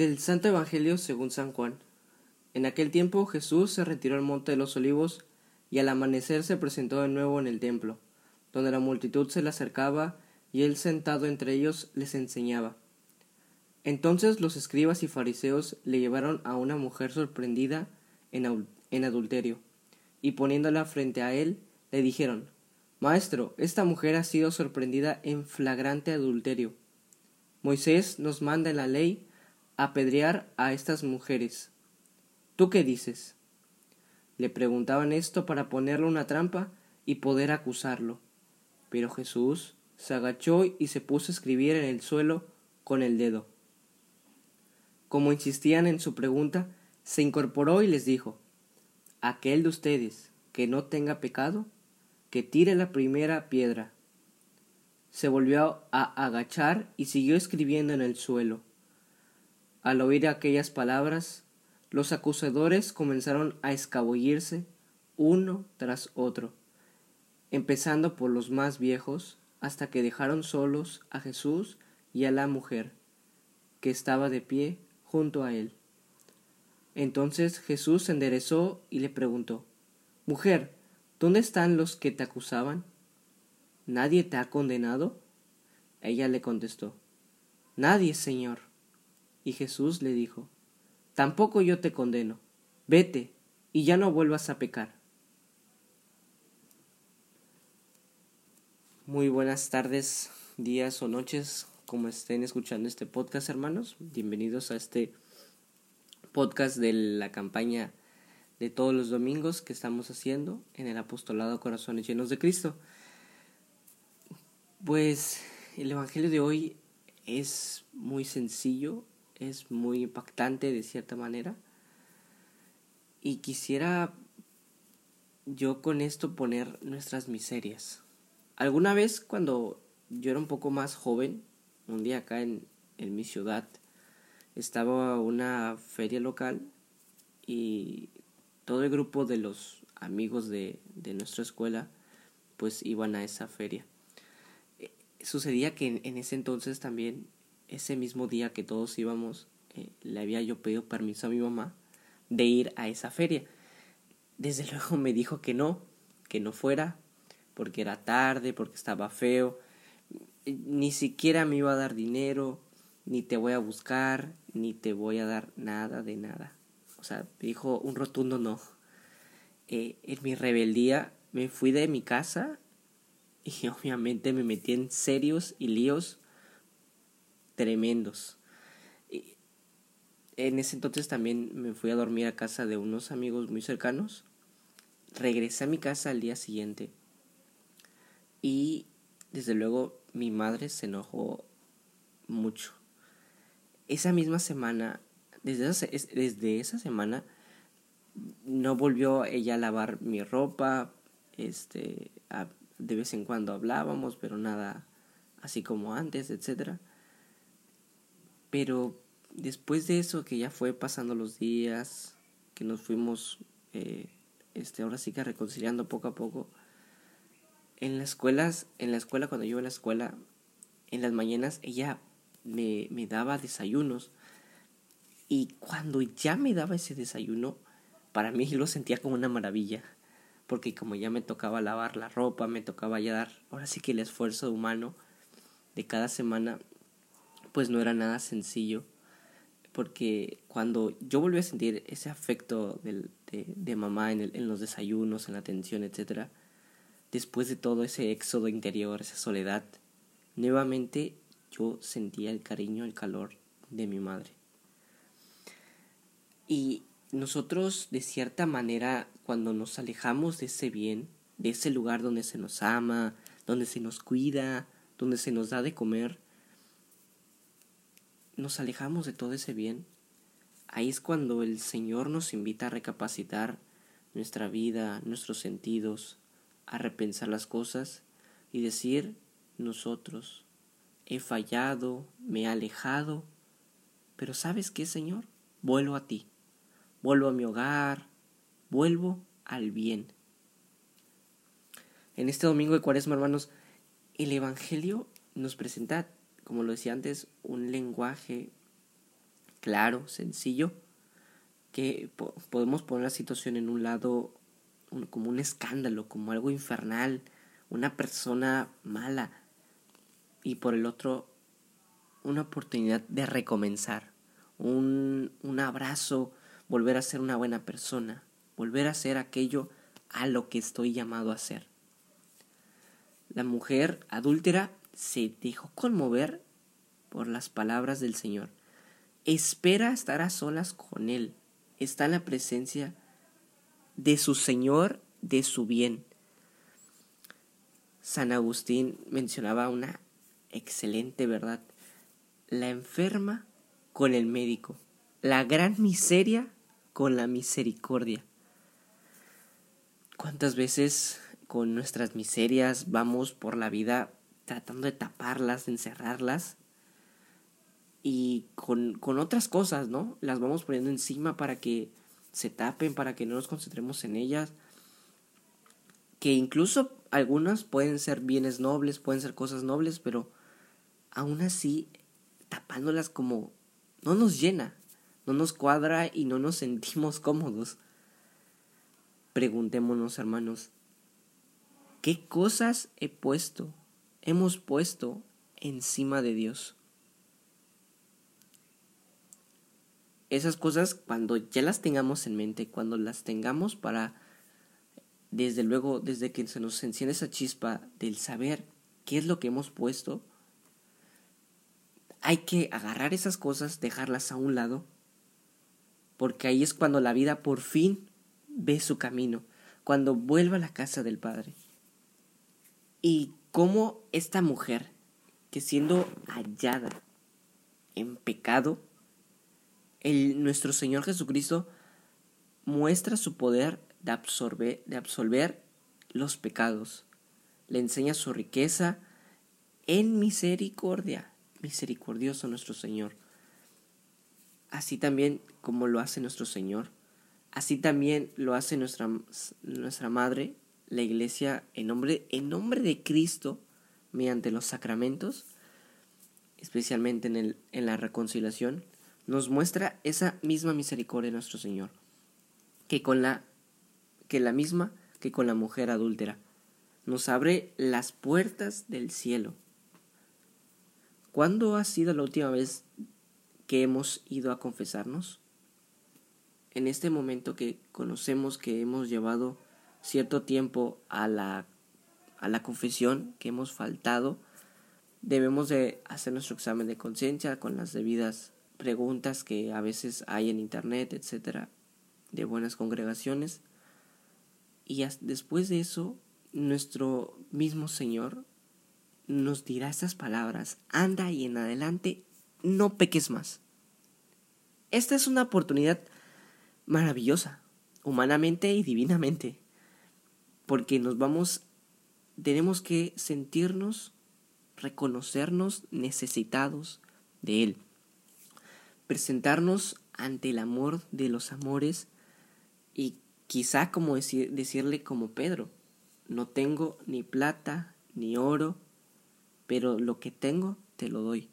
Del Santo Evangelio según San Juan. En aquel tiempo Jesús se retiró al monte de los olivos y al amanecer se presentó de nuevo en el templo, donde la multitud se le acercaba y él sentado entre ellos les enseñaba. Entonces los escribas y fariseos le llevaron a una mujer sorprendida en, en adulterio, y poniéndola frente a él, le dijeron Maestro, esta mujer ha sido sorprendida en flagrante adulterio. Moisés nos manda en la ley apedrear a estas mujeres. ¿Tú qué dices? Le preguntaban esto para ponerle una trampa y poder acusarlo. Pero Jesús se agachó y se puso a escribir en el suelo con el dedo. Como insistían en su pregunta, se incorporó y les dijo Aquel de ustedes que no tenga pecado, que tire la primera piedra. Se volvió a agachar y siguió escribiendo en el suelo. Al oír aquellas palabras, los acusadores comenzaron a escabullirse uno tras otro, empezando por los más viejos, hasta que dejaron solos a Jesús y a la mujer, que estaba de pie junto a él. Entonces Jesús se enderezó y le preguntó Mujer, ¿dónde están los que te acusaban? ¿Nadie te ha condenado? Ella le contestó Nadie, Señor. Y Jesús le dijo, Tampoco yo te condeno, vete y ya no vuelvas a pecar. Muy buenas tardes, días o noches, como estén escuchando este podcast, hermanos. Bienvenidos a este podcast de la campaña de todos los domingos que estamos haciendo en el apostolado Corazones Llenos de Cristo. Pues el Evangelio de hoy es muy sencillo, es muy impactante de cierta manera. Y quisiera yo con esto poner nuestras miserias. Alguna vez cuando yo era un poco más joven, un día acá en, en mi ciudad, estaba una feria local y todo el grupo de los amigos de, de nuestra escuela pues iban a esa feria. Eh, sucedía que en ese entonces también ese mismo día que todos íbamos, eh, le había yo pedido permiso a mi mamá de ir a esa feria. Desde luego me dijo que no, que no fuera, porque era tarde, porque estaba feo, ni siquiera me iba a dar dinero, ni te voy a buscar, ni te voy a dar nada de nada. O sea, dijo un rotundo no. Eh, en mi rebeldía me fui de mi casa y obviamente me metí en serios y líos tremendos. En ese entonces también me fui a dormir a casa de unos amigos muy cercanos. Regresé a mi casa al día siguiente. Y desde luego mi madre se enojó mucho. Esa misma semana, desde esa, desde esa semana, no volvió ella a lavar mi ropa. Este, de vez en cuando hablábamos, pero nada así como antes, etcétera. Pero después de eso, que ya fue pasando los días, que nos fuimos, eh, este, ahora sí que reconciliando poco a poco, en las escuelas, en la escuela, cuando yo iba a la escuela, en las mañanas, ella me, me daba desayunos. Y cuando ya me daba ese desayuno, para mí lo sentía como una maravilla. Porque como ya me tocaba lavar la ropa, me tocaba ya dar, ahora sí que el esfuerzo humano de cada semana, pues no era nada sencillo, porque cuando yo volví a sentir ese afecto de, de, mamá en, el, en los desayunos, en la atención, etc., después de todo ese éxodo interior, esa soledad, nuevamente yo sentía el cariño, el calor de mi madre. Y nosotros, de cierta manera, cuando nos alejamos de ese bien, de ese lugar donde se nos ama, donde se nos cuida, donde se nos da de comer, nos alejamos de todo ese bien, ahí es cuando el Señor nos invita a recapacitar nuestra vida, nuestros sentidos, a repensar las cosas y decir nosotros, he fallado, me he alejado, pero ¿sabes qué, Señor? Vuelvo a ti, vuelvo a mi hogar, vuelvo al bien. En este domingo de Cuaresma, hermanos, el Evangelio nos presenta como lo decía antes, un lenguaje claro, sencillo, que podemos poner la situación en un lado como un escándalo, como algo infernal, una persona mala, y por el otro una oportunidad de recomenzar, un, un abrazo, volver a ser una buena persona, volver a ser aquello a lo que estoy llamado a ser. La mujer adúltera se dejó conmover por las palabras del Señor. Espera estar a solas con Él. Está en la presencia de su Señor, de su bien. San Agustín mencionaba una excelente verdad. La enferma con el médico. La gran miseria con la misericordia. ¿Cuántas veces con nuestras miserias vamos por la vida tratando de taparlas, de encerrarlas? Y con, con otras cosas, ¿no? Las vamos poniendo encima para que se tapen, para que no nos concentremos en ellas. Que incluso algunas pueden ser bienes nobles, pueden ser cosas nobles, pero aún así tapándolas como no nos llena, no nos cuadra y no nos sentimos cómodos. Preguntémonos, hermanos, ¿qué cosas he puesto, hemos puesto encima de Dios? Esas cosas, cuando ya las tengamos en mente, cuando las tengamos para, desde luego, desde que se nos enciende esa chispa del saber qué es lo que hemos puesto, hay que agarrar esas cosas, dejarlas a un lado, porque ahí es cuando la vida por fin ve su camino, cuando vuelva a la casa del Padre. Y cómo esta mujer, que siendo hallada en pecado, el, nuestro Señor Jesucristo muestra su poder de absorber, de absolver los pecados, le enseña su riqueza en misericordia misericordioso nuestro Señor. Así también como lo hace nuestro Señor, así también lo hace nuestra, nuestra Madre, la Iglesia, en nombre, en nombre de Cristo, mediante los sacramentos, especialmente en, el, en la reconciliación, nos muestra esa misma misericordia de nuestro Señor, que con la que la misma que con la mujer adúltera. Nos abre las puertas del cielo ¿Cuándo ha sido la última vez que hemos ido a confesarnos? En este momento que conocemos que hemos llevado cierto tiempo a la, a la confesión, que hemos faltado, debemos de hacer nuestro examen de conciencia con las debidas preguntas que a veces hay en internet, etcétera, de buenas congregaciones. Y después de eso, nuestro mismo Señor nos dirá estas palabras, anda y en adelante no peques más. Esta es una oportunidad maravillosa, humanamente y divinamente, porque nos vamos, tenemos que sentirnos, reconocernos necesitados de Él, presentarnos ante el amor de los amores y quizá como decirle como Pedro, no tengo ni plata ni oro, pero lo que tengo te lo doy.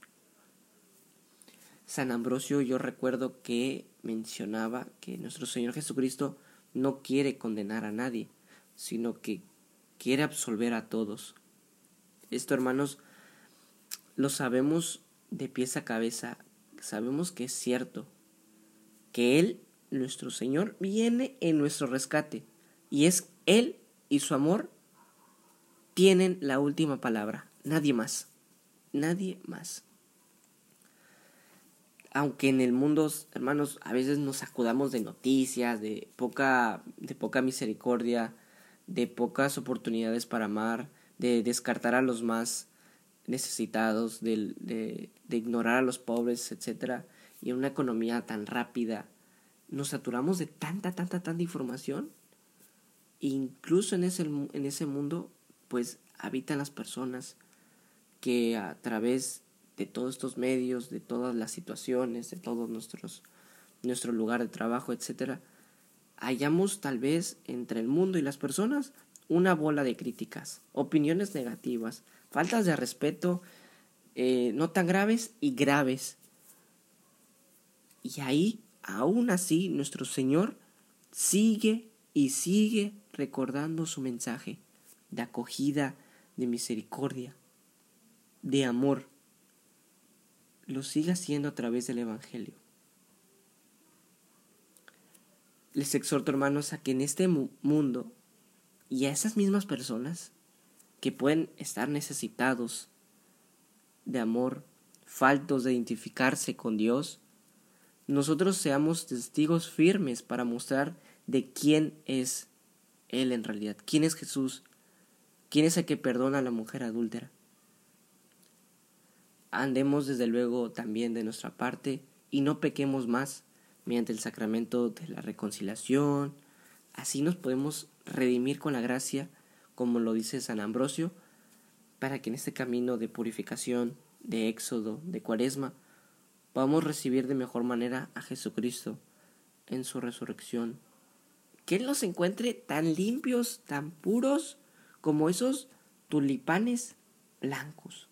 San Ambrosio yo recuerdo que mencionaba que nuestro Señor Jesucristo no quiere condenar a nadie, sino que quiere absolver a todos. Esto, hermanos, lo sabemos de pies a cabeza, sabemos que es cierto, que Él, nuestro Señor, viene en nuestro rescate, y es Él y su amor tienen la última palabra. Nadie más. Nadie más. Aunque en el mundo, hermanos, a veces nos acudamos de noticias, de poca, de poca misericordia, de pocas oportunidades para amar, de descartar a los más necesitados, de, de, ignorar a los pobres, etc. Y en una economía tan rápida, nos saturamos de tanta, tanta, tanta información. incluso en ese, en ese mundo, pues habitan las personas que a través de todos estos medios, de todas las situaciones, de todos nuestros nuestro lugar de trabajo, etcétera, hallamos tal vez entre el mundo y las personas una bola de críticas, opiniones negativas, faltas de respeto, eh, no tan graves y graves. Y ahí, aún así, nuestro Señor sigue y sigue recordando su mensaje de acogida, de misericordia, de amor. Lo sigue haciendo a través del Evangelio. Les exhorto, hermanos, a que en este mundo y a esas mismas personas que pueden estar necesitados de amor, faltos de identificarse con Dios, nosotros seamos testigos firmes para mostrar de quién es Él en realidad, quién es Jesús, quién es el que perdona a la mujer adúltera. Andemos desde luego también de nuestra parte y no pequemos más mediante el sacramento de la reconciliación. Así nos podemos redimir con la gracia, como lo dice San Ambrosio, para que en este camino de purificación, de éxodo, de cuaresma, podamos recibir de mejor manera a Jesucristo en su resurrección. Que Él nos encuentre tan limpios, tan puros, como esos tulipanes blancos,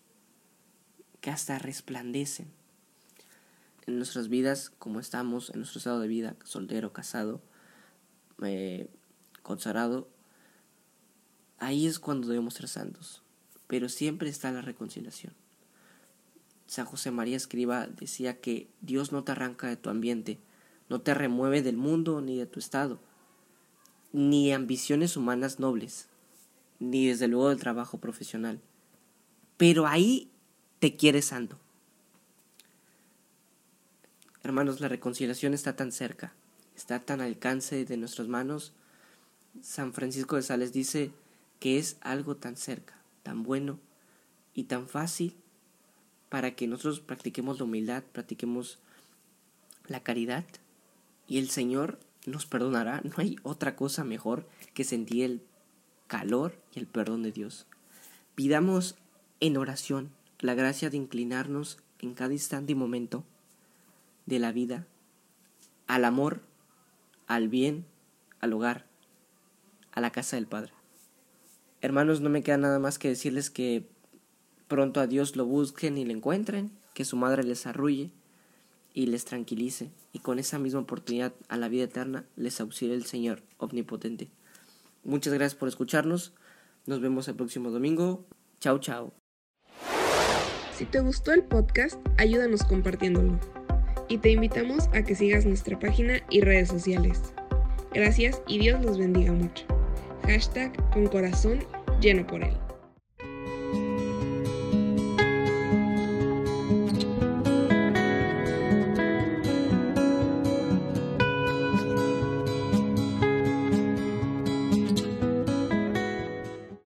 que hasta resplandecen. En nuestras vidas, como estamos, en nuestro estado de vida, soltero, casado, eh, consagrado, ahí es cuando debemos ser santos. Pero siempre está la reconciliación. San José María Escriba decía que Dios no te arranca de tu ambiente, no te remueve del mundo ni de tu estado, ni ambiciones humanas nobles, ni desde luego del trabajo profesional. Pero ahí te quiere santo. Hermanos, la reconciliación está tan cerca, está tan al alcance de nuestras manos. San Francisco de Sales dice que es algo tan cerca, tan bueno y tan fácil para que nosotros practiquemos la humildad, practiquemos la caridad y el Señor nos perdonará. No hay otra cosa mejor que sentir el calor y el perdón de Dios. Pidamos en oración la gracia de inclinarnos en cada instante y momento de la vida al amor, al bien, al hogar, a la casa del Padre. Hermanos, no me queda nada más que decirles que pronto a Dios lo busquen y le encuentren, que su madre les arrulle y les tranquilice, y con esa misma oportunidad a la vida eterna les auxilie el Señor omnipotente. Muchas gracias por escucharnos, nos vemos el próximo domingo, chao chao. Si te gustó el podcast, ayúdanos compartiéndolo, y te invitamos a que sigas nuestra página y redes sociales. Gracias y Dios los bendiga mucho. Hashtag con corazón lleno por él.